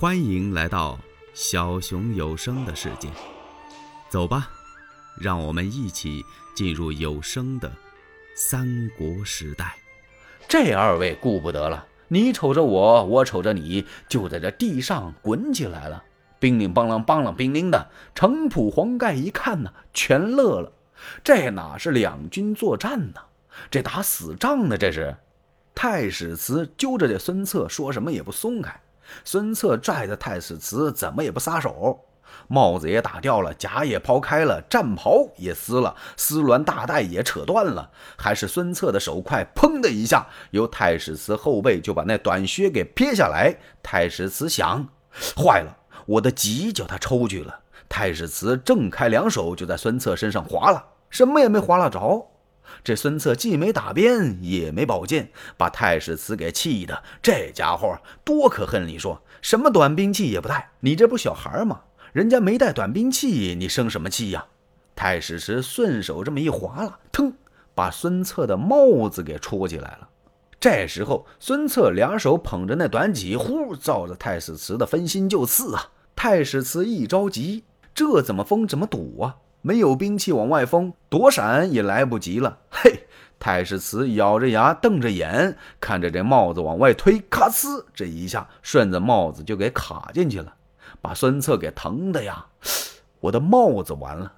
欢迎来到小熊有声的世界，走吧，让我们一起进入有声的三国时代。这二位顾不得了，你瞅着我，我瞅着你，就在这地上滚起来了。乒铃邦啷邦啷乒铃的，程普、黄盖一看呢，全乐了。这哪是两军作战呢？这打死仗呢！这是。太史慈揪着这孙策，说什么也不松开。孙策拽着太史慈，怎么也不撒手。帽子也打掉了，甲也抛开了，战袍也撕了，丝鸾大带也扯断了。还是孙策的手快，砰的一下，由太史慈后背就把那短靴给撇下来。太史慈想：坏了，我的戟叫他抽去了。太史慈挣开两手，就在孙策身上划了，什么也没划拉着。这孙策既没打鞭，也没宝剑，把太史慈给气的。这家伙多可恨！你说什么短兵器也不带，你这不小孩吗？人家没带短兵器，你生什么气呀？太史慈顺手这么一划拉，腾，把孙策的帽子给戳起来了。这时候，孙策两手捧着那短戟，呼，照着太史慈的分心就刺啊！太史慈一着急，这怎么封怎么堵啊？没有兵器往外封，躲闪也来不及了。嘿，太史慈咬着牙，瞪着眼，看着这帽子往外推，咔呲，这一下顺着帽子就给卡进去了，把孙策给疼的呀！我的帽子完了！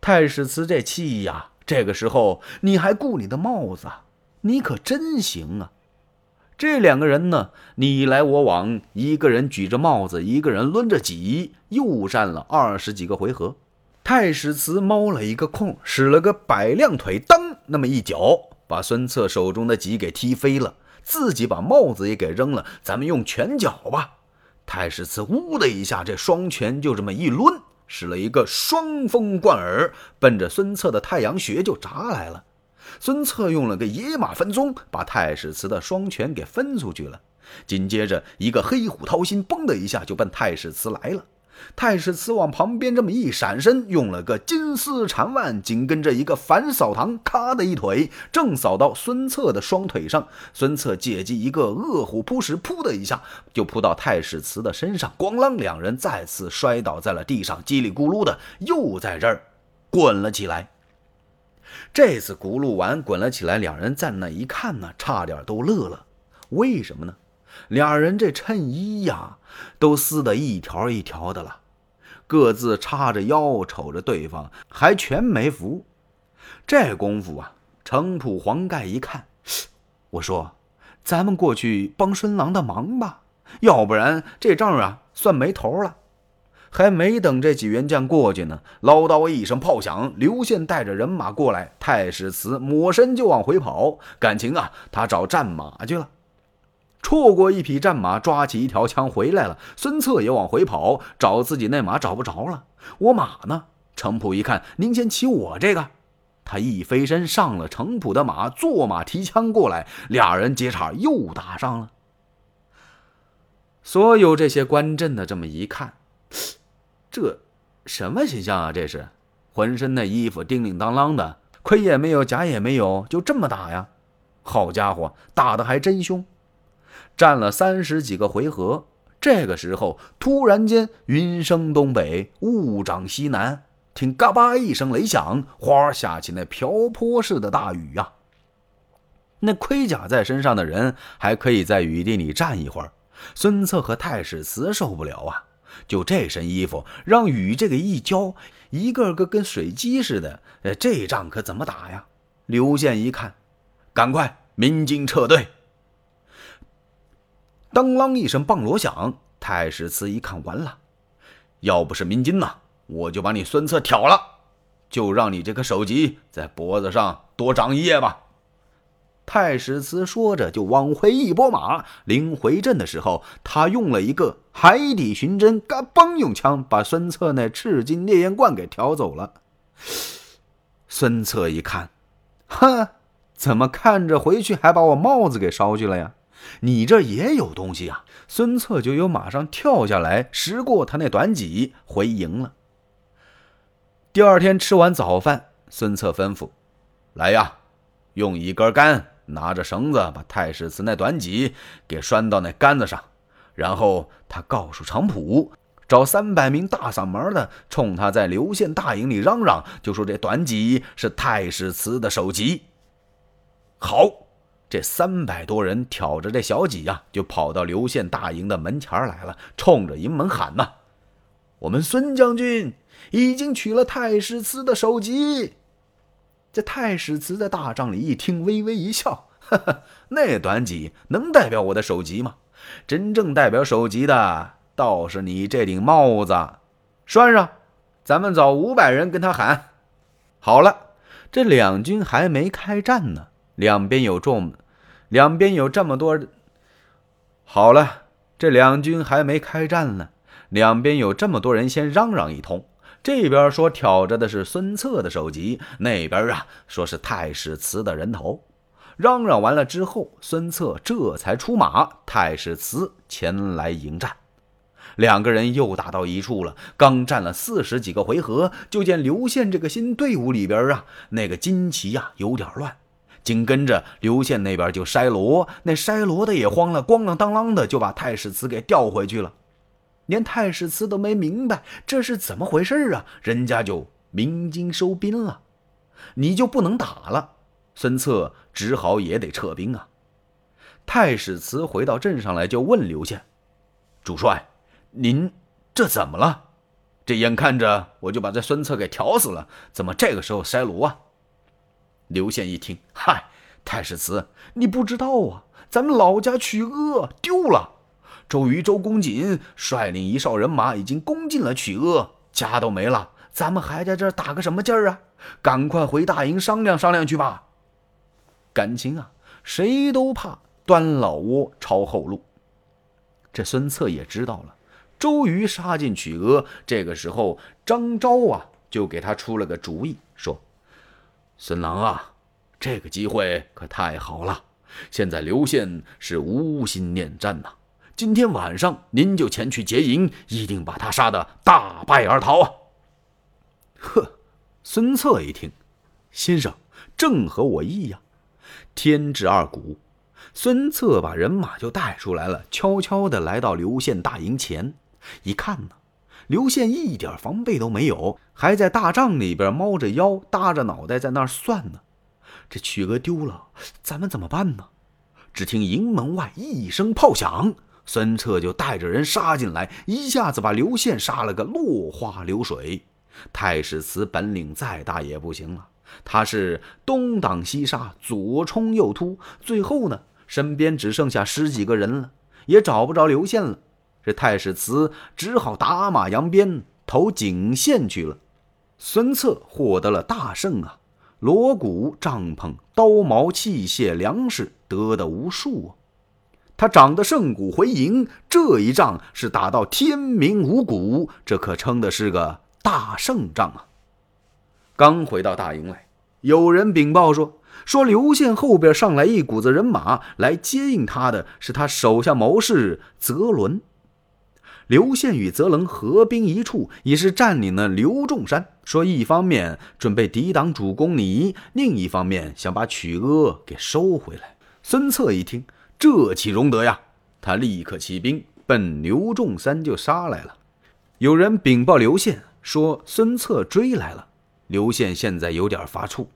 太史慈这气呀！这个时候你还顾你的帽子？你可真行啊！这两个人呢，你来我往，一个人举着帽子，一个人抡着戟，又战了二十几个回合。太史慈猫了一个空，使了个百亮腿，蹬那么一脚，把孙策手中的戟给踢飞了，自己把帽子也给扔了。咱们用拳脚吧。太史慈呜的一下，这双拳就这么一抡，使了一个双风贯耳，奔着孙策的太阳穴就砸来了。孙策用了个野马分鬃，把太史慈的双拳给分出去了。紧接着一个黑虎掏心，嘣的一下就奔太史慈来了。太史慈往旁边这么一闪身，用了个金丝缠腕，紧跟着一个反扫堂，咔的一腿，正扫到孙策的双腿上。孙策借机一个饿虎扑食，噗的一下就扑到太史慈的身上，咣啷，两人再次摔倒在了地上，叽里咕噜的又在这儿滚了起来。这次轱辘完滚了起来，两人在那一看呢，差点都乐了。为什么呢？俩人这衬衣呀，都撕得一条一条的了，各自叉着腰瞅着对方，还全没服。这功夫啊，程普、黄盖一看，我说：“咱们过去帮孙郎的忙吧，要不然这仗啊算没头了。”还没等这几员将过去呢，唠叨一声炮响，刘宪带着人马过来，太史慈抹身就往回跑，感情啊，他找战马去了。错过一匹战马，抓起一条枪回来了。孙策也往回跑，找自己那马找不着了。我马呢？程普一看，您先骑我这个。他一飞身上了程普的马，坐马提枪过来，俩人接茬又打上了。所有这些观阵的这么一看，这什么形象啊？这是浑身那衣服叮铃当啷的，盔也没有，甲也没有，就这么打呀？好家伙，打的还真凶！战了三十几个回合，这个时候突然间云生东北，雾长西南，听嘎巴一声雷响，哗下起那瓢泼似的大雨呀。那盔甲在身上的人还可以在雨地里站一会儿，孙策和太史慈受不了啊！就这身衣服，让雨这个一浇，一个个跟水鸡似的，这仗可怎么打呀？刘宪一看，赶快鸣金撤退。当啷一声棒锣响，太史慈一看完了，要不是鸣金呐，我就把你孙策挑了，就让你这个首级在脖子上多长一夜吧。太史慈说着就往回一拨马，临回阵的时候，他用了一个海底寻针，嘎嘣用枪把孙策那赤金烈焰罐给挑走了。孙策一看，哼，怎么看着回去还把我帽子给烧去了呀？你这也有东西啊！孙策就又马上跳下来，拾过他那短戟，回营了。第二天吃完早饭，孙策吩咐：“来呀，用一根杆，拿着绳子把太史慈那短戟给拴到那杆子上，然后他告诉程普，找三百名大嗓门的冲他在刘县大营里嚷嚷，就说这短戟是太史慈的首级。好，这三百多人挑着这小戟呀，就跑到刘县大营的门前来了，冲着营门喊呐：“我们孙将军已经取了太史慈的首级。”这太史慈在大帐里一听，微微一笑：“哈哈，那短戟能代表我的首级吗？真正代表首级的，倒是你这顶帽子。拴上，咱们找五百人跟他喊。好了，这两军还没开战呢，两边有众，两边有这么多。好了，这两军还没开战呢，两边有这么多人，先嚷嚷一通。”这边说挑着的是孙策的首级，那边啊说是太史慈的人头。嚷嚷完了之后，孙策这才出马，太史慈前来迎战。两个人又打到一处了。刚战了四十几个回合，就见刘宪这个新队伍里边啊，那个旌旗呀有点乱。紧跟着刘宪那边就筛锣，那筛锣的也慌了，咣啷当啷的就把太史慈给调回去了。连太史慈都没明白这是怎么回事啊，人家就鸣金收兵了，你就不能打了。孙策只好也得撤兵啊。太史慈回到镇上来，就问刘宪：“主帅，您这怎么了？这眼看着我就把这孙策给挑死了，怎么这个时候筛锣啊？”刘宪一听：“嗨，太史慈，你不知道啊，咱们老家曲阿丢了。”周瑜、周公瑾率领一哨人马已经攻进了曲阿，家都没了，咱们还在这打个什么劲儿啊？赶快回大营商量商量去吧。感情啊，谁都怕端老窝抄后路。这孙策也知道了，周瑜杀进曲阿，这个时候张昭啊就给他出了个主意，说：“孙郎啊，这个机会可太好了，现在刘宪是无心恋战呐。”今天晚上您就前去劫营，一定把他杀得大败而逃啊！呵，孙策一听，先生正合我意呀。天至二鼓，孙策把人马就带出来了，悄悄地来到刘宪大营前，一看呢，刘宪一点防备都没有，还在大帐里边猫着腰，搭着脑袋在那儿算呢。这曲阿丢了，咱们怎么办呢？只听营门外一声炮响。孙策就带着人杀进来，一下子把刘宪杀了个落花流水。太史慈本领再大也不行了，他是东挡西杀，左冲右突，最后呢，身边只剩下十几个人了，也找不着刘宪了。这太史慈只好打马扬鞭投景县去了。孙策获得了大胜啊，锣鼓、帐篷、刀矛、器械、粮食得的无数啊。他长得胜鼓回营，这一仗是打到天明五谷，这可称的是个大胜仗啊！刚回到大营来，有人禀报说，说刘宪后边上来一股子人马来接应他的是他手下谋士泽伦。刘宪与泽伦合兵一处，已是占领了刘仲山。说一方面准备抵挡主公你，另一方面想把曲阿给收回来。孙策一听。这岂容得呀！他立刻起兵奔刘仲山就杀来了。有人禀报刘宪说孙策追来了。刘宪现在有点发怵，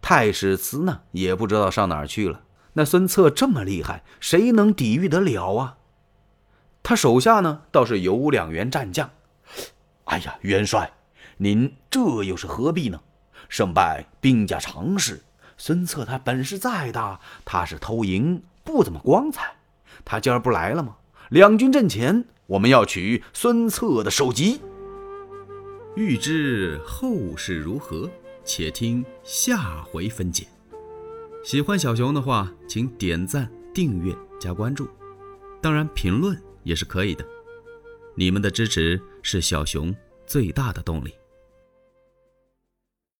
太史慈呢也不知道上哪儿去了。那孙策这么厉害，谁能抵御得了啊？他手下呢倒是有两员战将。哎呀，元帅，您这又是何必呢？胜败兵家常事。孙策他本事再大，他是偷营。不怎么光彩，他今儿不来了吗？两军阵前，我们要取孙策的首级。欲知后事如何，且听下回分解。喜欢小熊的话，请点赞、订阅、加关注，当然评论也是可以的。你们的支持是小熊最大的动力。